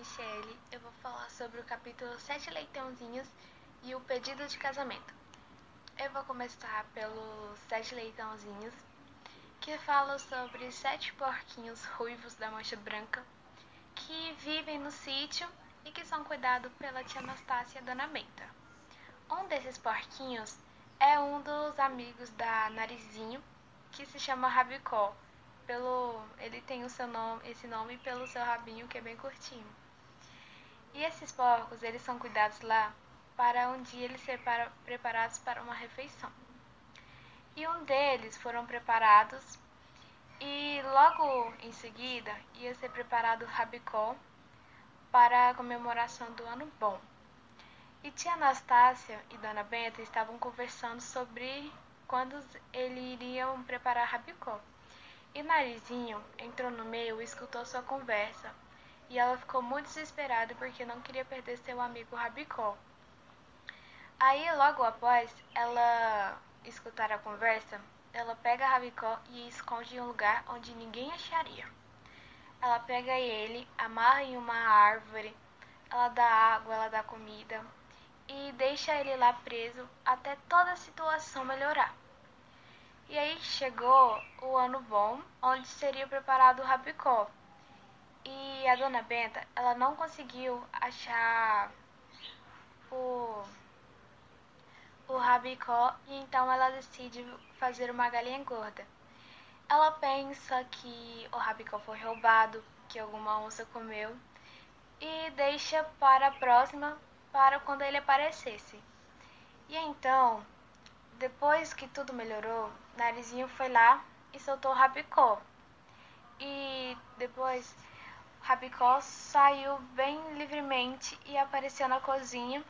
Michele. Eu vou falar sobre o capítulo Sete Leitãozinhos e o pedido de casamento. Eu vou começar pelos Sete Leitãozinhos, que fala sobre sete porquinhos ruivos da mancha branca que vivem no sítio e que são cuidados pela tia Anastácia e dona Benta. Um desses porquinhos é um dos amigos da Narizinho, que se chama Rabicó pelo ele tem o seu nome, esse nome pelo seu rabinho que é bem curtinho. E esses porcos, eles são cuidados lá para um dia eles ser para, preparados para uma refeição. E um deles foram preparados e logo em seguida ia ser preparado o rabicó para a comemoração do ano bom. E tia Anastácia e Dona Benta estavam conversando sobre quando eles iriam preparar rabicó. E Narizinho entrou no meio e escutou sua conversa. E ela ficou muito desesperada porque não queria perder seu amigo Rabicó. Aí, logo após ela escutar a conversa, ela pega Rabicó e esconde em um lugar onde ninguém acharia. Ela pega ele, amarra em uma árvore, ela dá água, ela dá comida e deixa ele lá preso até toda a situação melhorar. E aí chegou o ano bom, onde seria preparado o rabicó. E a dona Benta, ela não conseguiu achar o, o rabicó e então ela decide fazer uma galinha gorda. Ela pensa que o rabicó foi roubado, que alguma onça comeu e deixa para a próxima para quando ele aparecesse. E então depois que tudo melhorou, Narizinho foi lá e soltou o Rabicó. E depois Rabicó saiu bem livremente e apareceu na cozinha.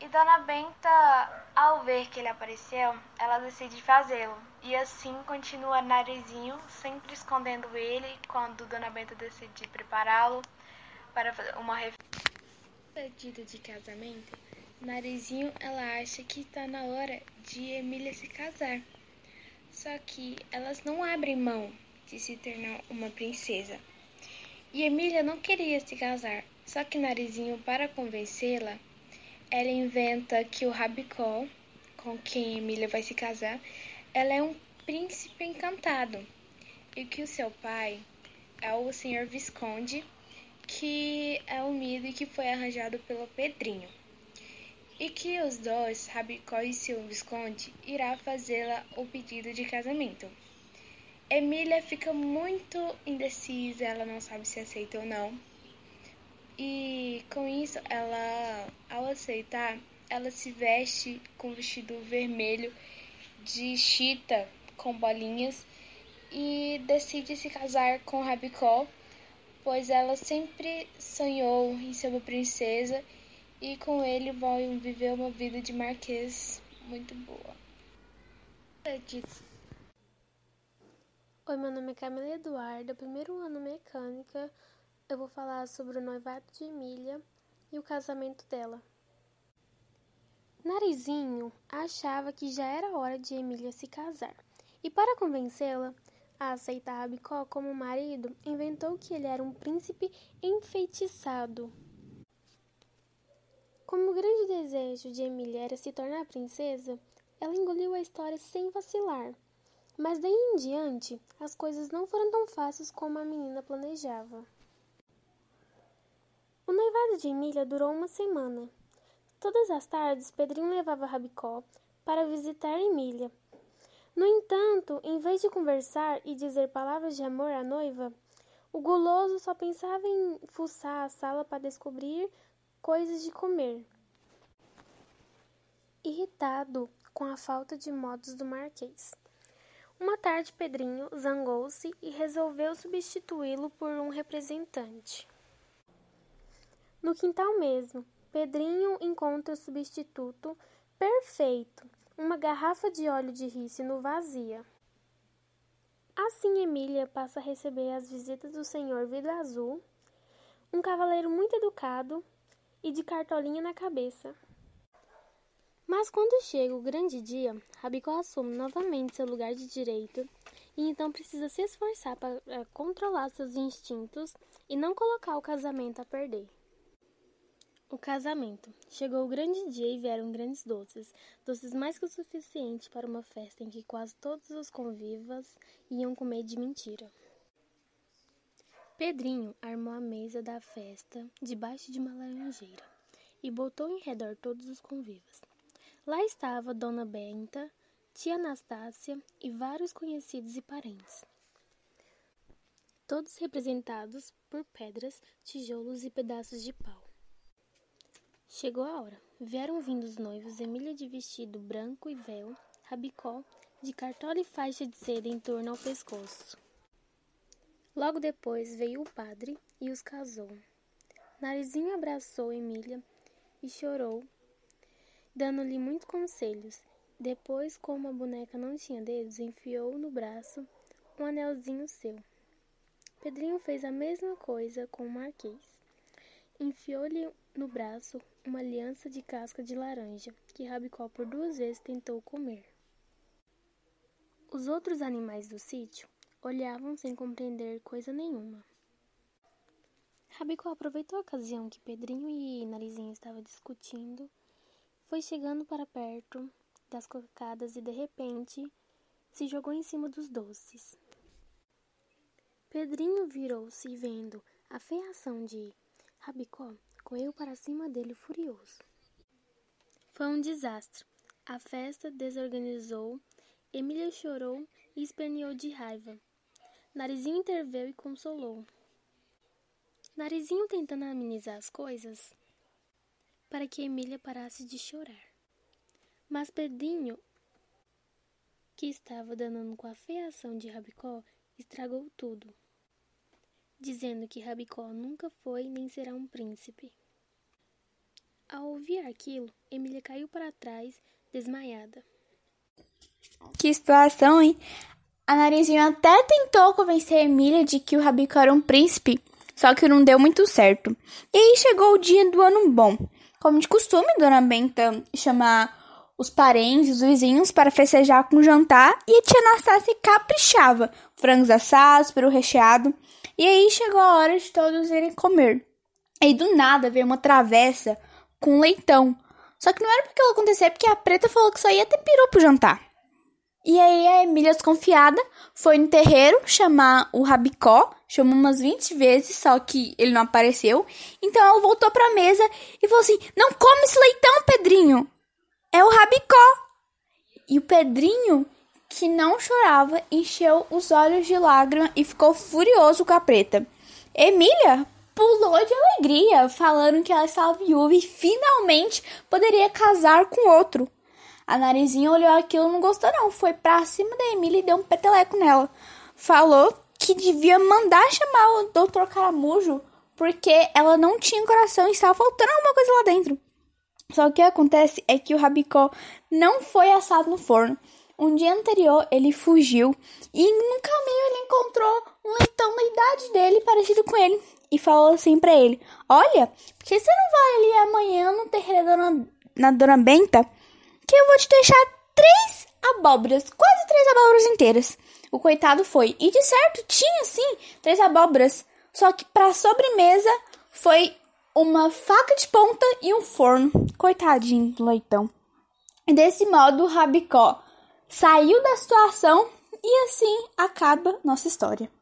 E Dona Benta, ao ver que ele apareceu, ela decide fazê-lo. E assim continua Narizinho, sempre escondendo ele quando Dona Benta decide prepará-lo para uma. Pedido de casamento Narizinho, ela acha que está na hora de Emília se casar. Só que elas não abrem mão de se tornar uma princesa. E Emília não queria se casar, só que Narizinho, para convencê-la, ela inventa que o Rabicó, com quem Emília vai se casar, ela é um príncipe encantado e que o seu pai é o senhor Visconde, que é unido e que foi arranjado pelo Pedrinho e que os dois, Rabicó e seu Visconde, irá fazê-la o pedido de casamento. Emília fica muito indecisa, ela não sabe se aceita ou não. E com isso, ela, ao aceitar, ela se veste com um vestido vermelho de chita com bolinhas e decide se casar com Rabicó, pois ela sempre sonhou em ser uma princesa e com ele vão viver uma vida de marquês muito boa. Oi, meu nome é Camila Eduarda, primeiro ano mecânica. Eu vou falar sobre o noivado de Emília e o casamento dela. Narizinho achava que já era hora de Emília se casar, e para convencê-la a aceitar Rabicó como marido, inventou que ele era um príncipe enfeitiçado. Como o grande desejo de Emília era se tornar princesa, ela engoliu a história sem vacilar. Mas daí em diante, as coisas não foram tão fáceis como a menina planejava. O noivado de Emília durou uma semana. Todas as tardes, Pedrinho levava Rabicó para visitar Emília. No entanto, em vez de conversar e dizer palavras de amor à noiva, o guloso só pensava em fuçar a sala para descobrir coisas de comer. Irritado com a falta de modos do Marquês. Uma tarde, Pedrinho zangou-se e resolveu substituí-lo por um representante. No quintal mesmo, Pedrinho encontra o substituto perfeito, uma garrafa de óleo de rícino vazia. Assim, Emília passa a receber as visitas do senhor Vidro Azul, um cavaleiro muito educado e de cartolinha na cabeça. Mas quando chega o grande dia, Rabicó assume novamente seu lugar de direito e então precisa se esforçar para controlar seus instintos e não colocar o casamento a perder. O casamento. Chegou o grande dia e vieram grandes doces, doces mais que o suficiente para uma festa em que quase todos os convivas iam comer de mentira. Pedrinho armou a mesa da festa debaixo de uma laranjeira e botou em redor todos os convivas. Lá estava Dona Benta, tia Anastácia e vários conhecidos e parentes. Todos representados por pedras, tijolos e pedaços de pau. Chegou a hora. Vieram vindo os noivos Emília de vestido branco e véu, rabicó, de cartola e faixa de seda em torno ao pescoço. Logo depois veio o padre e os casou. Narizinho abraçou Emília e chorou, dando-lhe muitos conselhos. Depois, como a boneca não tinha dedos, enfiou no braço um anelzinho seu. Pedrinho fez a mesma coisa com o Marquês. Enfiou-lhe no braço uma aliança de casca de laranja, que Rabicó por duas vezes tentou comer. Os outros animais do sítio olhavam sem compreender coisa nenhuma. Rabicó aproveitou a ocasião que Pedrinho e Narizinho estavam discutindo, foi chegando para perto das cocadas e de repente se jogou em cima dos doces. Pedrinho virou-se e vendo a feiação de Rabicó, correu para cima dele furioso. Foi um desastre. A festa desorganizou, Emília chorou e esperneou de raiva. Narizinho interveio e consolou. Narizinho tentando amenizar as coisas para que Emília parasse de chorar. Mas Pedrinho, que estava danando com a feiação de Rabicó, estragou tudo dizendo que Rabicó nunca foi nem será um príncipe. Ao ouvir aquilo, Emília caiu para trás, desmaiada. Que situação, hein? A Narizinho até tentou convencer a Emília de que o Rabicó era um príncipe, só que não deu muito certo. E aí chegou o dia do ano bom. Como de costume, Dona Benta chamar os parentes, os vizinhos para festejar com jantar e a tia Anastácia caprichava. Frangos assados, peru recheado. E aí chegou a hora de todos irem comer. E do nada veio uma travessa com leitão. Só que não era porque ela acontecer, porque a preta falou que só ia ter peru pro jantar. E aí a Emília, desconfiada, foi no terreiro chamar o Rabicó, chamou umas 20 vezes, só que ele não apareceu. Então ela voltou pra mesa e falou assim: Não come esse leitão, Pedrinho! É o Rabicó! E o Pedrinho que não chorava, encheu os olhos de lágrima e ficou furioso com a preta. Emília pulou de alegria, falando que ela estava viúva e finalmente poderia casar com outro. A narizinha olhou aquilo e não gostou não, foi pra cima da Emília e deu um peteleco nela. Falou que devia mandar chamar o doutor Caramujo porque ela não tinha coração e estava faltando alguma coisa lá dentro. Só que o que acontece é que o rabicó não foi assado no forno. Um dia anterior, ele fugiu e no caminho ele encontrou um leitão da idade dele, parecido com ele, e falou assim para ele: Olha, por que você não vai ali amanhã no terreiro da dona, na Dona Benta? Que eu vou te deixar três abóboras, quase três abóboras inteiras. O coitado foi, e de certo tinha sim três abóboras, só que para sobremesa foi uma faca de ponta e um forno. Coitadinho do leitão. E desse modo, o Rabicó saiu da situação e assim acaba nossa história.